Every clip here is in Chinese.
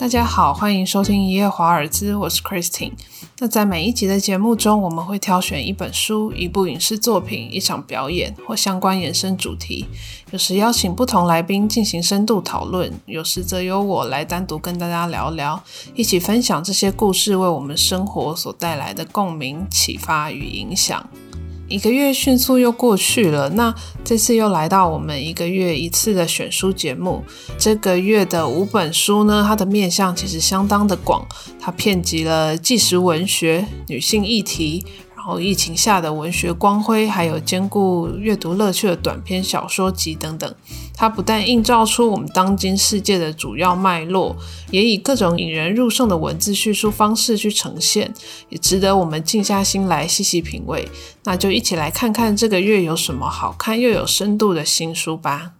大家好，欢迎收听一夜华尔兹，我是 Christine。那在每一集的节目中，我们会挑选一本书、一部影视作品、一场表演或相关延伸主题，有时邀请不同来宾进行深度讨论，有时则由我来单独跟大家聊聊，一起分享这些故事为我们生活所带来的共鸣、启发与影响。一个月迅速又过去了，那这次又来到我们一个月一次的选书节目。这个月的五本书呢，它的面向其实相当的广，它遍及了纪实文学、女性议题。然后疫情下的文学光辉，还有兼顾阅读乐趣的短篇小说集等等，它不但映照出我们当今世界的主要脉络，也以各种引人入胜的文字叙述方式去呈现，也值得我们静下心来细细品味。那就一起来看看这个月有什么好看又有深度的新书吧。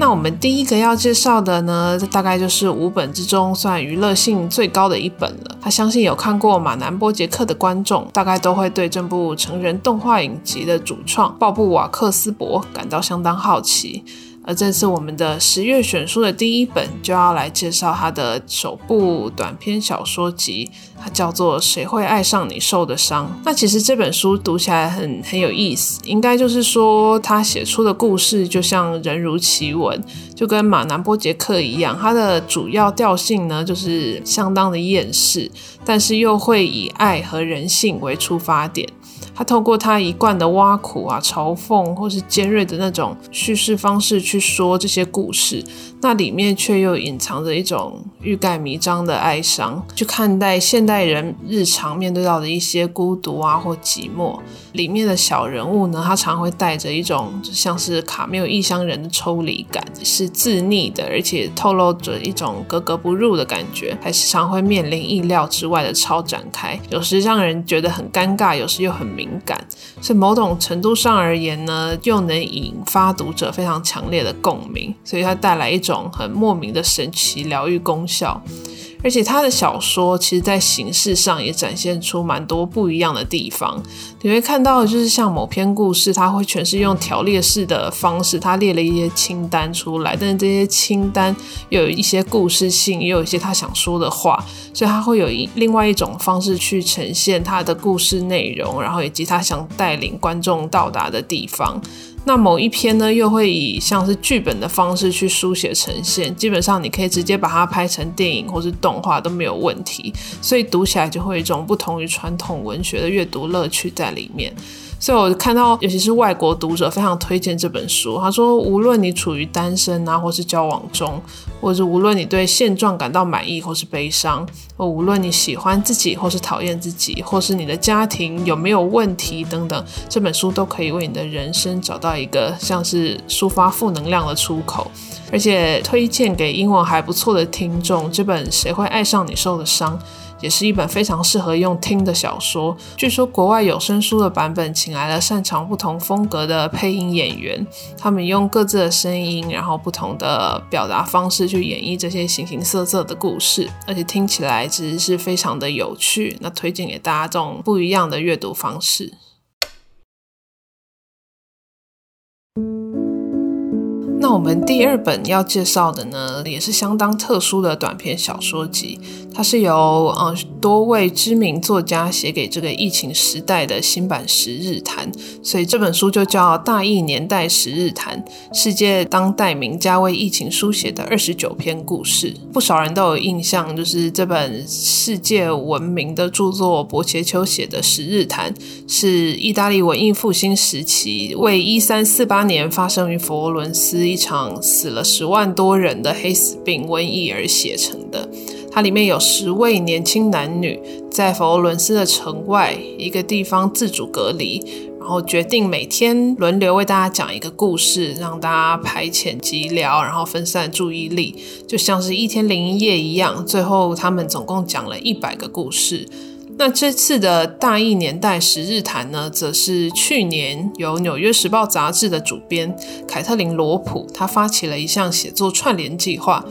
那我们第一个要介绍的呢，大概就是五本之中算娱乐性最高的一本了。他相信有看过《马南波杰克》的观众，大概都会对这部成人动画影集的主创鲍布瓦克斯伯感到相当好奇。而这次我们的十月选书的第一本就要来介绍他的首部短篇小说集，它叫做《谁会爱上你受的伤》。那其实这本书读起来很很有意思，应该就是说他写出的故事就像人如其文，就跟马南波杰克一样，它的主要调性呢就是相当的厌世，但是又会以爱和人性为出发点。他透过他一贯的挖苦啊、嘲讽或是尖锐的那种叙事方式去说这些故事，那里面却又隐藏着一种欲盖弥彰的哀伤，去看待现代人日常面对到的一些孤独啊或寂寞。里面的小人物呢，他常会带着一种像是卡缪异乡人的抽离感，是自溺的，而且透露着一种格格不入的感觉，还时常会面临意料之外的超展开，有时让人觉得很尴尬，有时又很敏感，所以某种程度上而言呢，又能引发读者非常强烈的共鸣，所以它带来一种很莫名的神奇疗愈功效。而且他的小说其实，在形式上也展现出蛮多不一样的地方。你会看到，就是像某篇故事，他会全是用条列式的方式，他列了一些清单出来，但是这些清单有一些故事性，也有一些他想说的话，所以他会有一另外一种方式去呈现他的故事内容，然后以及他想带领观众到达的地方。那某一篇呢，又会以像是剧本的方式去书写呈现，基本上你可以直接把它拍成电影或是动画都没有问题，所以读起来就会有一种不同于传统文学的阅读乐趣在里面。所以我看到，尤其是外国读者非常推荐这本书。他说，无论你处于单身啊，或是交往中，或者无论你对现状感到满意或是悲伤，或无论你喜欢自己或是讨厌自己，或是你的家庭有没有问题等等，这本书都可以为你的人生找到一个像是抒发负能量的出口。而且推荐给英文还不错的听众，这本《谁会爱上你受的伤》。也是一本非常适合用听的小说。据说国外有声书的版本请来了擅长不同风格的配音演员，他们用各自的声音，然后不同的表达方式去演绎这些形形色色的故事，而且听起来其实是非常的有趣。那推荐给大家这种不一样的阅读方式。那我们第二本要介绍的呢，也是相当特殊的短篇小说集。它是由呃多位知名作家写给这个疫情时代的新版《十日谈》，所以这本书就叫《大疫年代十日谈》，世界当代名家为疫情书写的二十九篇故事。不少人都有印象，就是这本世界闻名的著作，伯切丘写的《十日谈》是意大利文艺复兴时期为一三四八年发生于佛罗伦斯一场死了十万多人的黑死病瘟疫而写成的。它里面有十位年轻男女在佛罗伦斯的城外一个地方自主隔离，然后决定每天轮流为大家讲一个故事，让大家排遣寂寥，然后分散注意力，就像是一天零一夜一样。最后他们总共讲了一百个故事。那这次的大疫年代十日谈呢，则是去年由《纽约时报》杂志的主编凯特琳罗普，他发起了一项写作串联计划。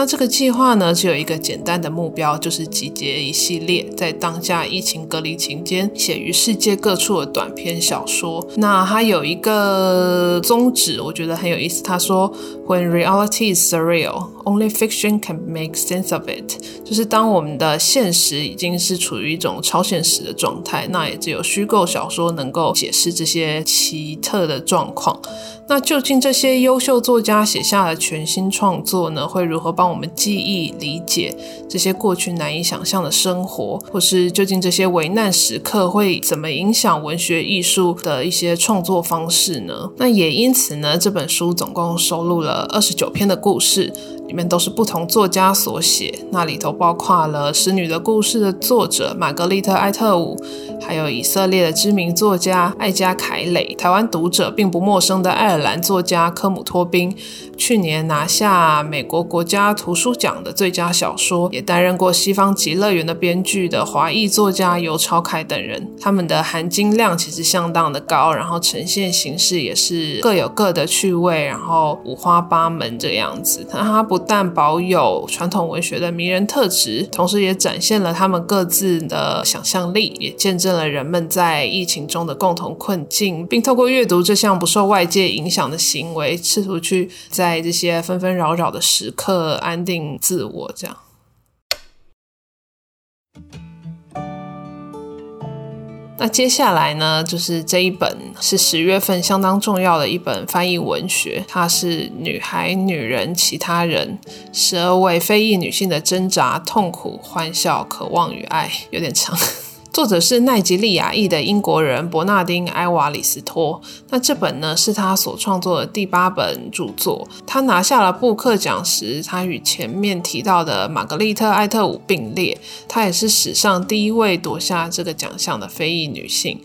那这个计划呢，只有一个简单的目标，就是集结一系列在当下疫情隔离期间写于世界各处的短篇小说。那它有一个宗旨，我觉得很有意思。他说：“When reality is surreal, only fiction can make sense of it。”就是当我们的现实已经是处于一种超现实的状态，那也只有虚构小说能够解释这些奇特的状况。那究竟这些优秀作家写下的全新创作呢，会如何帮我们记忆、理解这些过去难以想象的生活，或是究竟这些危难时刻会怎么影响文学艺术的一些创作方式呢？那也因此呢，这本书总共收录了二十九篇的故事。里面都是不同作家所写，那里头包括了《使女的故事》的作者玛格丽特·艾特伍，还有以色列的知名作家艾加·凯雷，台湾读者并不陌生的爱尔兰作家科姆托宾，去年拿下美国国家图书奖的最佳小说，也担任过《西方极乐园》的编剧的华裔作家尤超凯等人，他们的含金量其实相当的高，然后呈现形式也是各有各的趣味，然后五花八门这样子，那他不。但保有传统文学的迷人特质，同时也展现了他们各自的想象力，也见证了人们在疫情中的共同困境，并透过阅读这项不受外界影响的行为，试图去在这些纷纷扰扰的时刻安定自我。这样。那接下来呢，就是这一本是十月份相当重要的一本翻译文学，它是《女孩、女人、其他人》，十二位非裔女性的挣扎、痛苦、欢笑、渴望与爱，有点长。作者是奈及利亚裔的英国人伯纳丁·埃瓦里斯托。那这本呢是他所创作的第八本著作。他拿下了布克奖时，他与前面提到的玛格丽特·艾特伍并列。她也是史上第一位夺下这个奖项的非裔女性。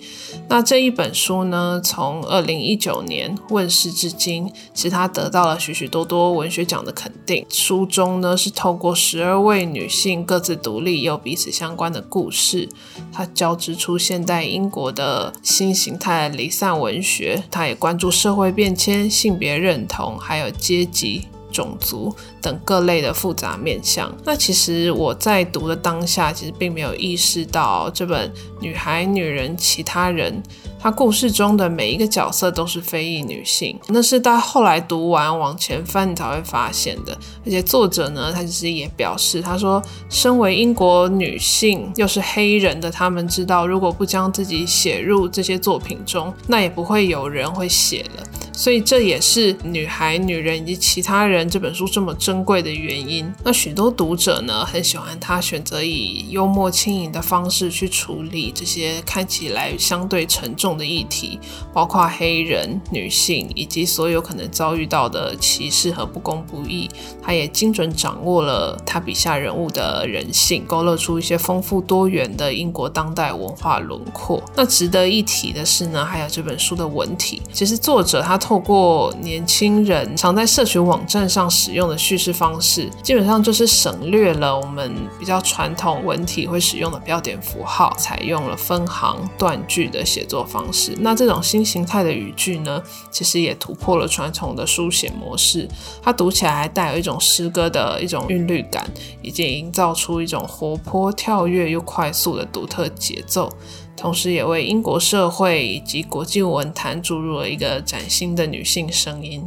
那这一本书呢，从二零一九年问世至今，其实他得到了许许多多文学奖的肯定。书中呢是透过十二位女性各自独立又彼此相关的故事。它交织出现代英国的新形态离散文学，它也关注社会变迁、性别认同，还有阶级、种族等各类的复杂面向。那其实我在读的当下，其实并没有意识到这本《女孩、女人、其他人》。他故事中的每一个角色都是非裔女性，那是到后来读完往前翻你才会发现的。而且作者呢，他其实也表示，他说，身为英国女性又是黑人的他们知道，如果不将自己写入这些作品中，那也不会有人会写了。所以这也是《女孩、女人以及其他人》这本书这么珍贵的原因。那许多读者呢，很喜欢他选择以幽默轻盈的方式去处理这些看起来相对沉重的议题，包括黑人、女性以及所有可能遭遇到的歧视和不公不义。他也精准掌握了他笔下人物的人性，勾勒出一些丰富多元的英国当代文化轮廓。那值得一提的是呢，还有这本书的文体，其实作者他。透过年轻人常在社群网站上使用的叙事方式，基本上就是省略了我们比较传统文体会使用的标点符号，采用了分行断句的写作方式。那这种新形态的语句呢，其实也突破了传统的书写模式，它读起来还带有一种诗歌的一种韵律感，以及营造出一种活泼、跳跃又快速的独特节奏。同时，也为英国社会以及国际文坛注入了一个崭新的女性声音。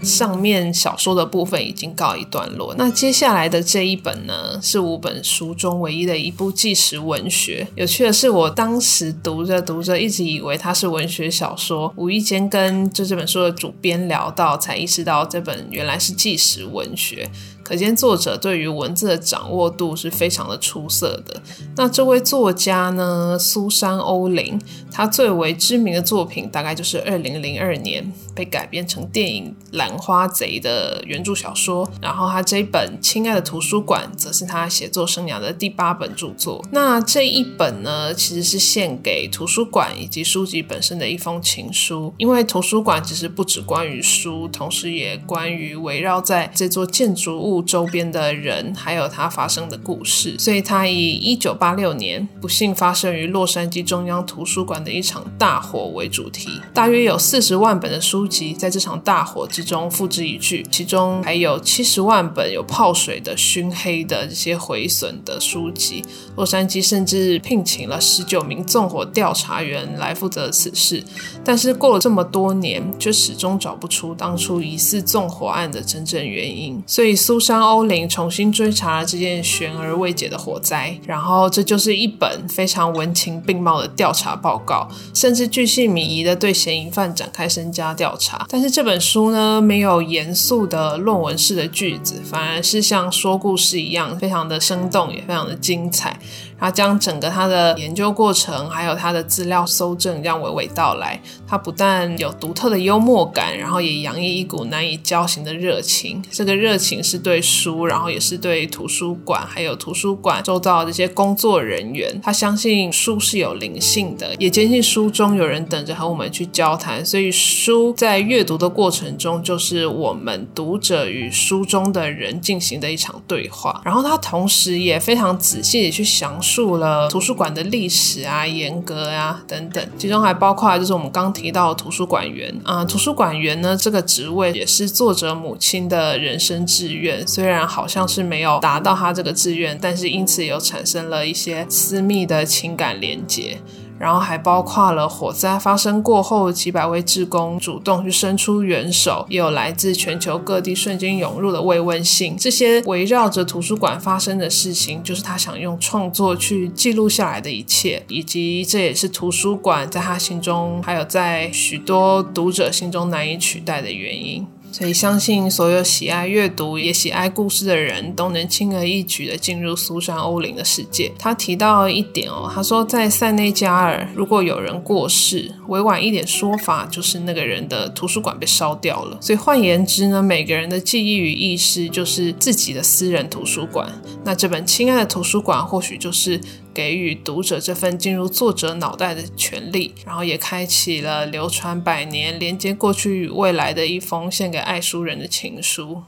上面小说的部分已经告一段落，那接下来的这一本呢，是五本书中唯一的一部纪实文学。有趣的是，我当时读着读着，一直以为它是文学小说，无意间跟就这本书的主编聊到，才意识到这本原来是纪实文学。可见作者对于文字的掌握度是非常的出色的。那这位作家呢，苏珊·欧林，他最为知名的作品大概就是二零零二年被改编成电影《兰花贼》的原著小说。然后他这一本《亲爱的图书馆》则是他写作生涯的第八本著作。那这一本呢，其实是献给图书馆以及书籍本身的一封情书。因为图书馆其实不只关于书，同时也关于围绕在这座建筑物。周边的人，还有它发生的故事。所以，它以一九八六年不幸发生于洛杉矶中央图书馆的一场大火为主题，大约有四十万本的书籍在这场大火之中付之一炬，其中还有七十万本有泡水的、熏黑的这些毁损的书籍。洛杉矶甚至聘请了十九名纵火调查员来负责此事，但是过了这么多年，却始终找不出当初疑似纵火案的真正原因。所以苏珊·欧林重新追查了这件悬而未解的火灾，然后这就是一本非常文情并茂的调查报告，甚至巨细靡遗的对嫌疑犯展开身家调但是这本书呢，没有严肃的论文式的句子，反而是像说故事一样，非常的生动，也非常的精彩。他将整个他的研究过程，还有他的资料搜证这样娓娓道来。他不但有独特的幽默感，然后也洋溢一股难以交行的热情。这个热情是对书，然后也是对图书馆，还有图书馆周遭的这些工作人员。他相信书是有灵性的，也坚信书中有人等着和我们去交谈。所以书在阅读的过程中，就是我们读者与书中的人进行的一场对话。然后他同时也非常仔细的去详述了图书馆的历史啊、严格啊等等，其中还包括就是我们刚。提到图书馆员啊，图书馆员呢这个职位也是作者母亲的人生志愿，虽然好像是没有达到他这个志愿，但是因此有产生了一些私密的情感连结。然后还包括了火灾发生过后，几百位志工主动去伸出援手，也有来自全球各地瞬间涌入的慰问信。这些围绕着图书馆发生的事情，就是他想用创作去记录下来的一切，以及这也是图书馆在他心中，还有在许多读者心中难以取代的原因。所以，相信所有喜爱阅读也喜爱故事的人都能轻而易举的进入苏珊·欧林的世界。他提到一点哦，他说在塞内加尔，如果有人过世，委婉一点说法就是那个人的图书馆被烧掉了。所以换言之呢，每个人的记忆与意识就是自己的私人图书馆。那这本亲爱的图书馆，或许就是。给予读者这份进入作者脑袋的权利，然后也开启了流传百年、连接过去与未来的一封献给爱书人的情书。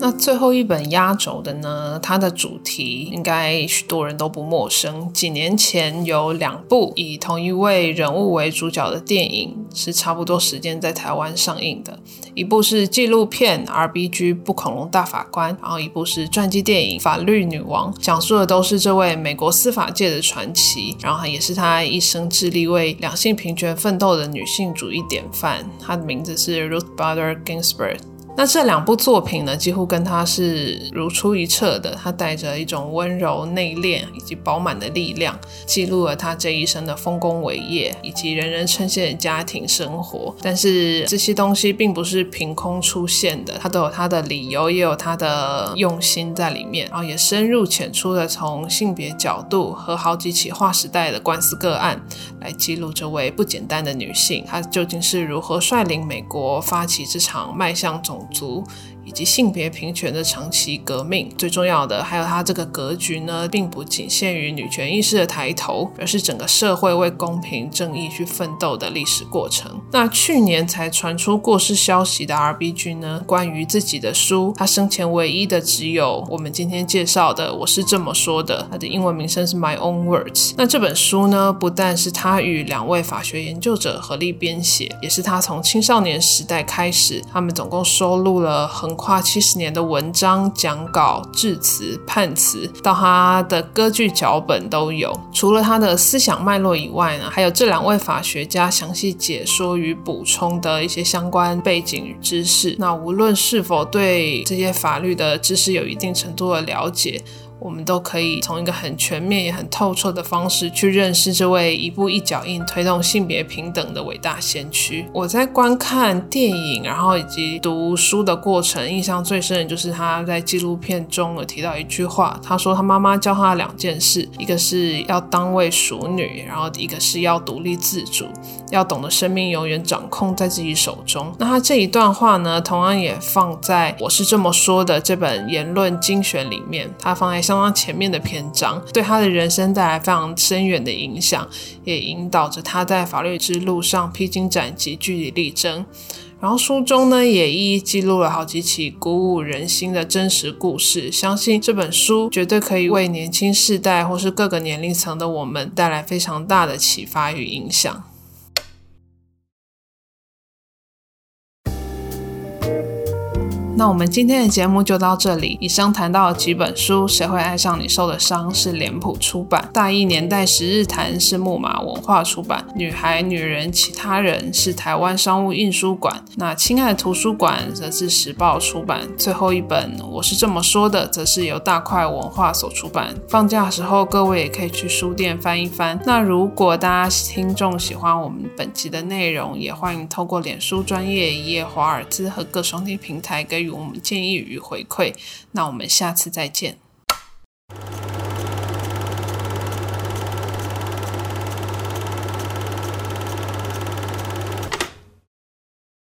那最后一本压轴的呢？它的主题应该许多人都不陌生。几年前有两部以同一位人物为主角的电影，是差不多时间在台湾上映的。一部是纪录片《R B G 不恐龙大法官》，然后一部是传记电影《法律女王》，讲述的都是这位美国司法界的传奇，然后也是她一生致力为两性平权奋斗的女性主义典范。她的名字是 Ruth Bader Ginsburg。那这两部作品呢，几乎跟他是如出一辙的。他带着一种温柔、内敛以及饱满的力量，记录了他这一生的丰功伟业以及人人称羡的家庭生活。但是这些东西并不是凭空出现的，他都有他的理由，也有他的用心在里面。然后也深入浅出的从性别角度和好几起划时代的官司个案来记录这位不简单的女性，她究竟是如何率领美国发起这场迈向总足。以及性别平权的长期革命，最重要的还有它这个格局呢，并不仅限于女权意识的抬头，而是整个社会为公平正义去奋斗的历史过程。那去年才传出过世消息的 R B G 呢，关于自己的书，他生前唯一的只有我们今天介绍的，我是这么说的，他的英文名称是 My Own Words。那这本书呢，不但是他与两位法学研究者合力编写，也是他从青少年时代开始，他们总共收录了横。跨七十年的文章、讲稿、致辞、判词，到他的歌剧脚本都有。除了他的思想脉络以外呢，还有这两位法学家详细解说与补充的一些相关背景与知识。那无论是否对这些法律的知识有一定程度的了解。我们都可以从一个很全面也很透彻的方式去认识这位一步一脚印推动性别平等的伟大先驱。我在观看电影，然后以及读书的过程，印象最深的就是他在纪录片中有提到一句话，他说他妈妈教他两件事，一个是要当位淑女，然后一个是要独立自主，要懂得生命永远掌控在自己手中。那他这一段话呢，同样也放在我是这么说的这本言论精选里面，他放在。相当前面的篇章，对他的人生带来非常深远的影响，也引导着他在法律之路上披荆斩棘、据理力争。然后书中呢也一一记录了好几起鼓舞人心的真实故事，相信这本书绝对可以为年轻世代或是各个年龄层的我们带来非常大的启发与影响。那我们今天的节目就到这里。以上谈到的几本书，《谁会爱上你受的伤》是脸谱出版，《大一年代十日谈》是木马文化出版，《女孩、女人、其他人》是台湾商务印书馆，那《亲爱的图书馆》则是时报出版。最后一本《我是这么说的》则是由大块文化所出版。放假时候，各位也可以去书店翻一翻。那如果大家听众喜欢我们本集的内容，也欢迎透过脸书专业一页华尔兹和各双听平台给予我们建议与回馈，那我们下次再见。